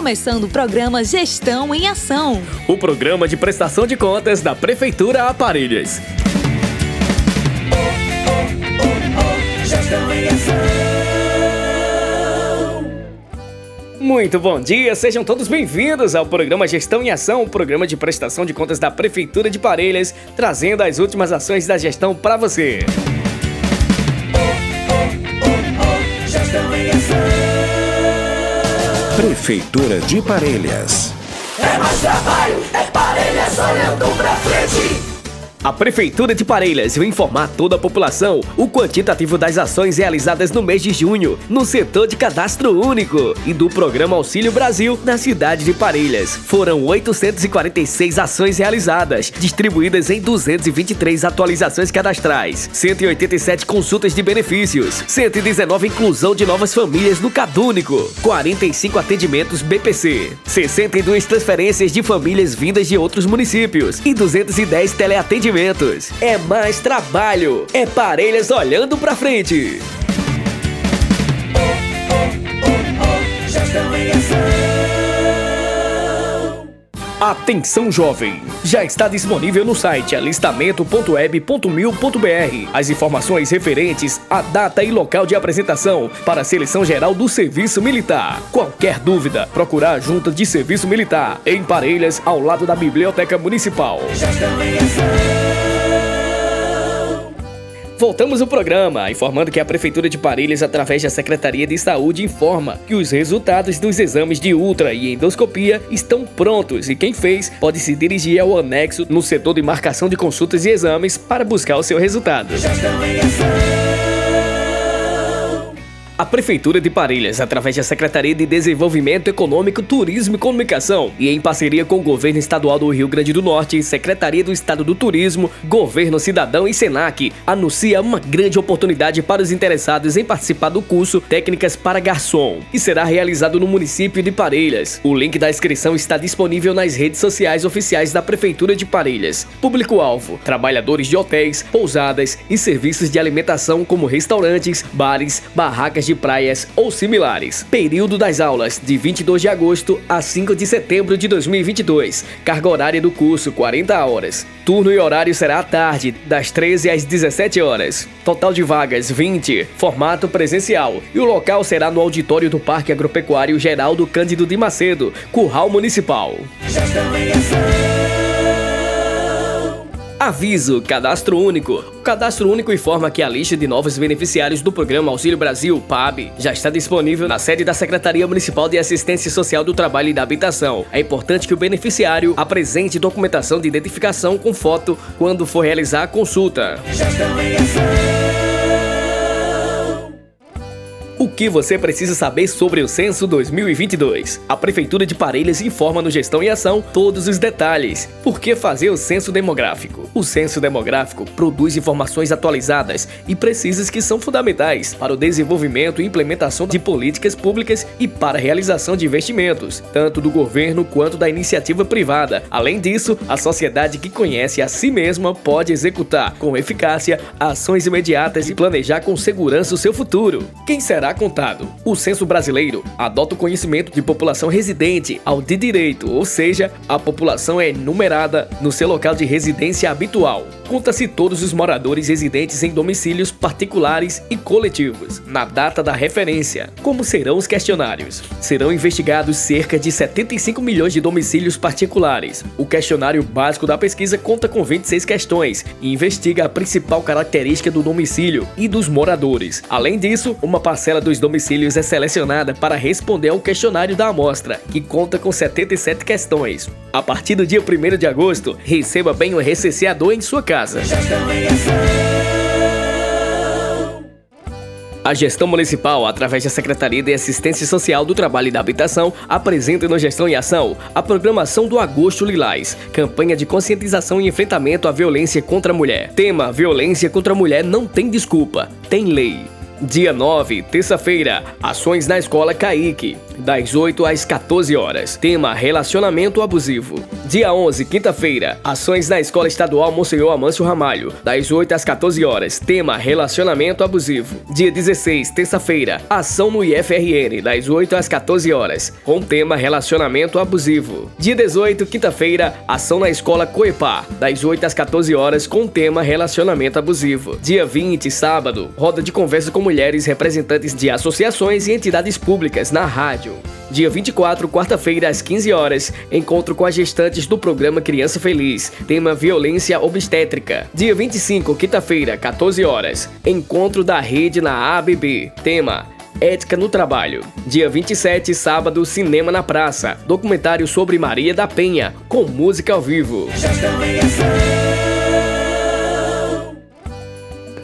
Começando o programa Gestão em Ação. O programa de prestação de contas da Prefeitura Aparelhas. Muito bom dia, sejam todos bem-vindos ao programa Gestão em Ação, o programa de prestação de contas da Prefeitura de Parelhas, trazendo as últimas ações da gestão para você. Prefeitura de Parelhas. É mais trabalho, é Parelhas olhando pra frente. A Prefeitura de Parelhas vai informar toda a população o quantitativo das ações realizadas no mês de junho no setor de cadastro único e do Programa Auxílio Brasil na cidade de Parelhas. Foram 846 ações realizadas, distribuídas em 223 atualizações cadastrais, 187 consultas de benefícios, 119 inclusão de novas famílias no Cadúnico, 45 atendimentos BPC, 62 transferências de famílias vindas de outros municípios e 210 teleatendimentos investimentos. É mais trabalho. É Parelhas olhando pra frente. Atenção jovem! Já está disponível no site alistamento.web.mil.br as informações referentes à data e local de apresentação para a seleção geral do Serviço Militar. Qualquer dúvida, procurar a Junta de Serviço Militar em Parelhas, ao lado da Biblioteca Municipal. Voltamos o programa, informando que a Prefeitura de Parelhas, através da Secretaria de Saúde, informa que os resultados dos exames de ultra e endoscopia estão prontos e quem fez pode se dirigir ao anexo no setor de marcação de consultas e exames para buscar o seu resultado. A Prefeitura de Parelhas, através da Secretaria de Desenvolvimento Econômico, Turismo e Comunicação, e em parceria com o Governo Estadual do Rio Grande do Norte, Secretaria do Estado do Turismo, Governo Cidadão e Senac, anuncia uma grande oportunidade para os interessados em participar do curso Técnicas para Garçom, que será realizado no município de Parelhas. O link da inscrição está disponível nas redes sociais oficiais da Prefeitura de Parelhas. Público-alvo: trabalhadores de hotéis, pousadas e serviços de alimentação como restaurantes, bares, barracas de de praias ou similares. Período das aulas de 22 de agosto a 5 de setembro de 2022. Carga horária do curso 40 horas. Turno e horário será à tarde, das 13 às 17 horas. Total de vagas 20. Formato presencial. E o local será no auditório do Parque Agropecuário Geraldo Cândido de Macedo, Curral Municipal. Aviso: Cadastro Único. O Cadastro Único informa que a lista de novos beneficiários do Programa Auxílio Brasil, PAB, já está disponível na sede da Secretaria Municipal de Assistência Social do Trabalho e da Habitação. É importante que o beneficiário apresente documentação de identificação com foto quando for realizar a consulta. O que você precisa saber sobre o Censo 2022? A Prefeitura de Parelhas informa no Gestão e Ação todos os detalhes. Por que fazer o censo demográfico? O censo demográfico produz informações atualizadas e precisas que são fundamentais para o desenvolvimento e implementação de políticas públicas e para a realização de investimentos, tanto do governo quanto da iniciativa privada. Além disso, a sociedade que conhece a si mesma pode executar com eficácia ações imediatas e planejar com segurança o seu futuro. Quem será contado. O censo brasileiro adota o conhecimento de população residente ao de direito, ou seja, a população é enumerada no seu local de residência habitual. Conta-se todos os moradores residentes em domicílios particulares e coletivos, na data da referência. Como serão os questionários? Serão investigados cerca de 75 milhões de domicílios particulares. O questionário básico da pesquisa conta com 26 questões e investiga a principal característica do domicílio e dos moradores. Além disso, uma parcela dos domicílios é selecionada para responder ao questionário da amostra, que conta com 77 questões. A partir do dia 1 de agosto, receba bem o recenseador em sua casa. A gestão municipal, através da Secretaria de Assistência Social do Trabalho e da Habitação, apresenta no Gestão em Ação a programação do Agosto Lilás, campanha de conscientização e enfrentamento à violência contra a mulher. Tema: Violência contra a mulher não tem desculpa, tem lei. Dia 9, terça-feira, ações na escola Caíque, das 8 às 14 horas. Tema: relacionamento abusivo. Dia 11, quinta-feira, ações na escola estadual Monsenhor Amâncio Ramalho, das 8 às 14 horas. Tema: relacionamento abusivo. Dia 16, terça-feira, ação no IFRN, das 8 às 14 horas, com tema relacionamento abusivo. Dia 18, quinta-feira, ação na escola Coepá, das 8 às 14 horas, com tema relacionamento abusivo. Dia 20, sábado, roda de conversa com mulheres representantes de associações e entidades públicas na rádio. Dia 24, quarta-feira, às 15 horas, encontro com as gestantes do programa Criança Feliz, tema Violência Obstétrica. Dia 25, quinta-feira, 14 horas, encontro da rede na ABB, tema Ética no Trabalho. Dia 27, sábado, Cinema na Praça. Documentário sobre Maria da Penha, com música ao vivo.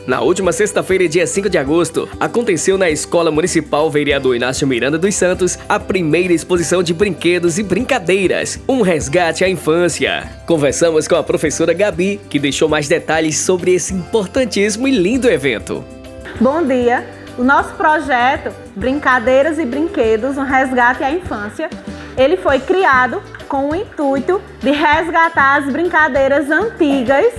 Na última sexta-feira, dia 5 de agosto, aconteceu na Escola Municipal Vereador Inácio Miranda dos Santos a primeira exposição de brinquedos e brincadeiras, um resgate à infância. Conversamos com a professora Gabi, que deixou mais detalhes sobre esse importantíssimo e lindo evento. Bom dia! O nosso projeto Brincadeiras e Brinquedos, um resgate à infância, ele foi criado com o intuito de resgatar as brincadeiras antigas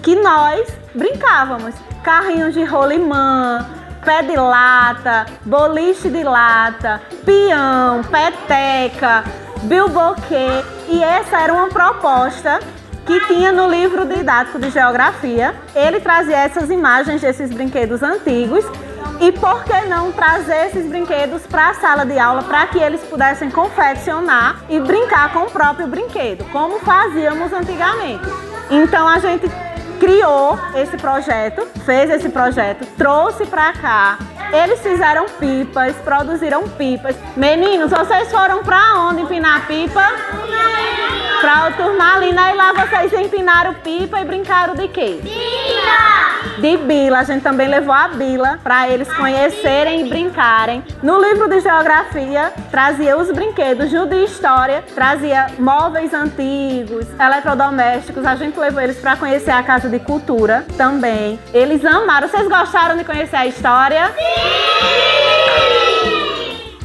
que nós brincávamos carrinhos de rolimã, pé de lata, boliche de lata, peão, peteca, bilboquê. E essa era uma proposta que tinha no livro didático de geografia. Ele trazia essas imagens desses brinquedos antigos e por que não trazer esses brinquedos para a sala de aula para que eles pudessem confeccionar e brincar com o próprio brinquedo, como fazíamos antigamente. Então a gente criou esse projeto, fez esse projeto, trouxe para cá. Eles fizeram pipas, produziram pipas. Meninos, vocês foram para onde empinar pipa? Para o Turmalina e lá vocês empinaram pipa e brincaram de quê? Bila! De bila. A gente também levou a bila para eles conhecerem e brincarem. No livro de geografia trazia os brinquedos, no de história trazia móveis antigos, eletrodomésticos. A gente levou eles para conhecer a casa de cultura também. Eles amaram. Vocês gostaram de conhecer a história? Sim!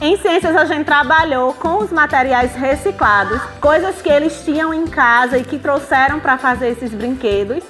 Em ciências a gente trabalhou com os materiais reciclados, coisas que eles tinham em casa e que trouxeram para fazer esses brinquedos.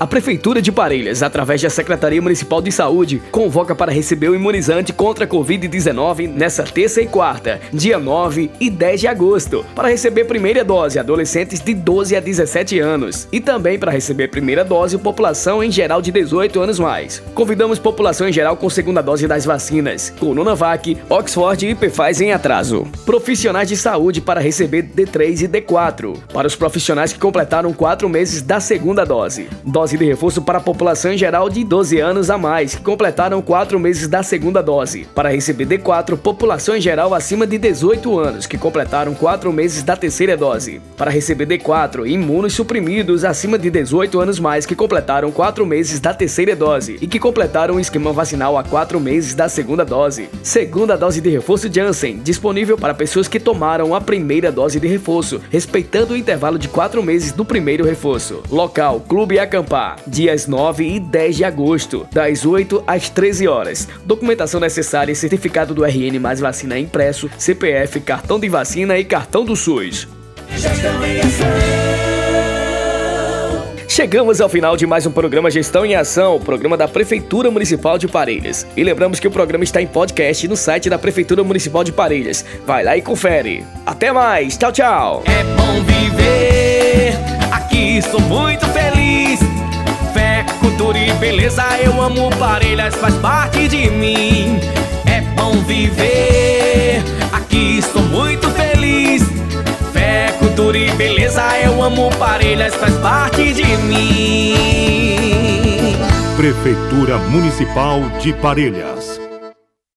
A Prefeitura de Parelhas, através da Secretaria Municipal de Saúde, convoca para receber o imunizante contra a Covid-19 nessa terça e quarta, dia 9 e 10 de agosto, para receber primeira dose adolescentes de 12 a 17 anos e também para receber primeira dose população em geral de 18 anos mais. Convidamos população em geral com segunda dose das vacinas Coronavac, Oxford e Pfizer em atraso. Profissionais de saúde para receber D3 e D4, para os profissionais que completaram 4 meses da segunda dose. Dose dose de reforço para a população em geral de 12 anos a mais, que completaram 4 meses da segunda dose. Para receber D4, população em geral acima de 18 anos, que completaram 4 meses da terceira dose. Para receber D4, imunos suprimidos acima de 18 anos mais, que completaram 4 meses da terceira dose e que completaram o esquema vacinal há 4 meses da segunda dose. Segunda dose de reforço Janssen, disponível para pessoas que tomaram a primeira dose de reforço, respeitando o intervalo de 4 meses do primeiro reforço. Local: Clube Acampar dias 9 e 10 de agosto, das 8 às 13 horas. Documentação necessária: certificado do RN mais vacina impresso, CPF, cartão de vacina e cartão do SUS. Chegamos ao final de mais um programa Gestão em Ação, o programa da Prefeitura Municipal de Parelhas. E lembramos que o programa está em podcast no site da Prefeitura Municipal de Parelhas. Vai lá e confere. Até mais, tchau, tchau. É bom viver, aqui sou muito feliz cultura e beleza eu amo Parelhas, faz parte de mim. É bom viver, aqui sou muito feliz. Fé, cultura e beleza eu amo Parelhas, faz parte de mim. Prefeitura Municipal de Parelhas